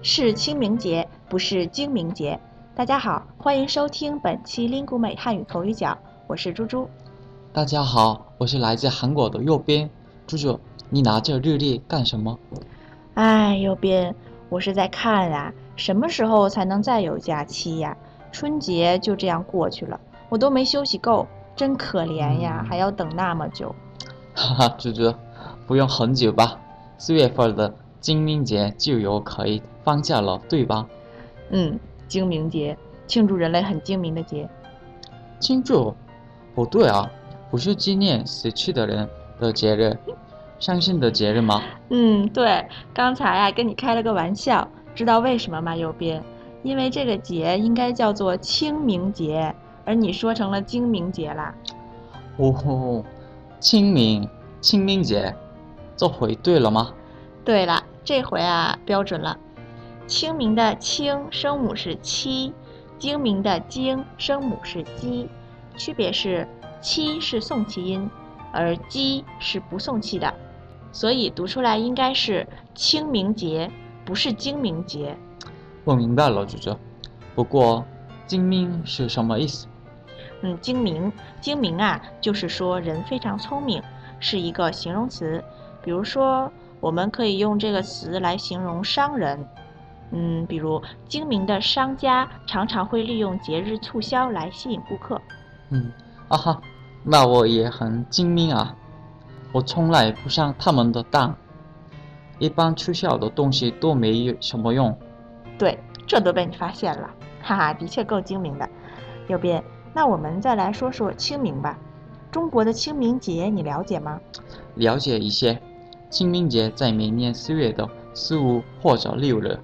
是清明节，不是精明节。大家好，欢迎收听本期 Lingu 美汉语口语角，我是猪猪。大家好，我是来自韩国的右边。猪猪，你拿着日历干什么？哎，右边，我是在看啊，什么时候才能再有假期呀？春节就这样过去了，我都没休息够，真可怜呀，还要等那么久。哈哈，猪猪，不用很久吧？四月份的清明节就有可以放假了，对吧？嗯，清明节，庆祝人类很精明的节。庆祝？不对啊，不是纪念死去的人的节日，伤心的节日吗？嗯，对，刚才啊跟你开了个玩笑，知道为什么吗？右边，因为这个节应该叫做清明节，而你说成了精明节啦。哦，清明，清明节，这回对了吗？对了，这回啊标准了。清明的清声母是七，精明的精声母是鸡，区别是七是送气音，而鸡是不送气的，所以读出来应该是清明节，不是精明节。我明白了，主角。不过，精明是什么意思？嗯，精明，精明啊，就是说人非常聪明，是一个形容词。比如说，我们可以用这个词来形容商人。嗯，比如精明的商家常常会利用节日促销来吸引顾客。嗯，啊哈，那我也很精明啊，我从来不上他们的当。一般促销的东西都没有什么用。对，这都被你发现了，哈哈，的确够精明的。右边，那我们再来说说清明吧。中国的清明节你了解吗？了解一些。清明节在每年四月的四五或者六日，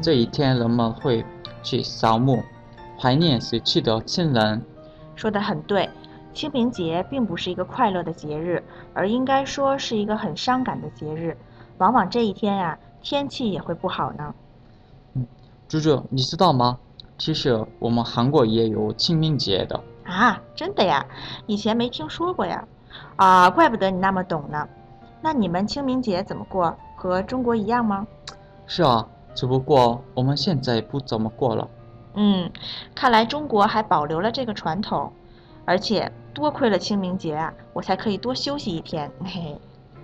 这一天人们会去扫墓，怀念死去的亲人。说的很对，清明节并不是一个快乐的节日，而应该说是一个很伤感的节日。往往这一天呀、天气也会不好呢。嗯猪猪，你知道吗？其实我们韩国也有清明节的。啊，真的呀？以前没听说过呀。啊，怪不得你那么懂呢。那你们清明节怎么过？和中国一样吗？是啊，只不过我们现在不怎么过了。嗯，看来中国还保留了这个传统，而且多亏了清明节啊，我才可以多休息一天。嘿嘿。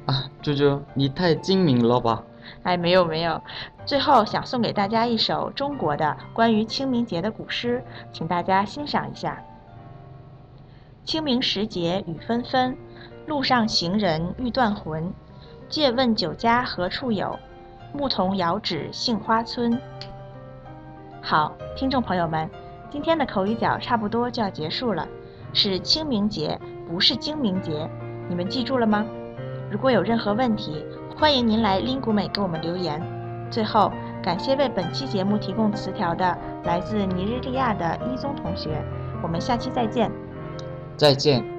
啊，猪猪，你太精明了吧？哎，没有没有。最后想送给大家一首中国的关于清明节的古诗，请大家欣赏一下。清明时节雨纷纷，路上行人欲断魂。借问酒家何处有？牧童遥指杏花村。好，听众朋友们，今天的口语角差不多就要结束了，是清明节，不是精明节，你们记住了吗？如果有任何问题，欢迎您来 Lingu 美给我们留言。最后，感谢为本期节目提供词条的来自尼日利亚的一宗同学，我们下期再见。再见。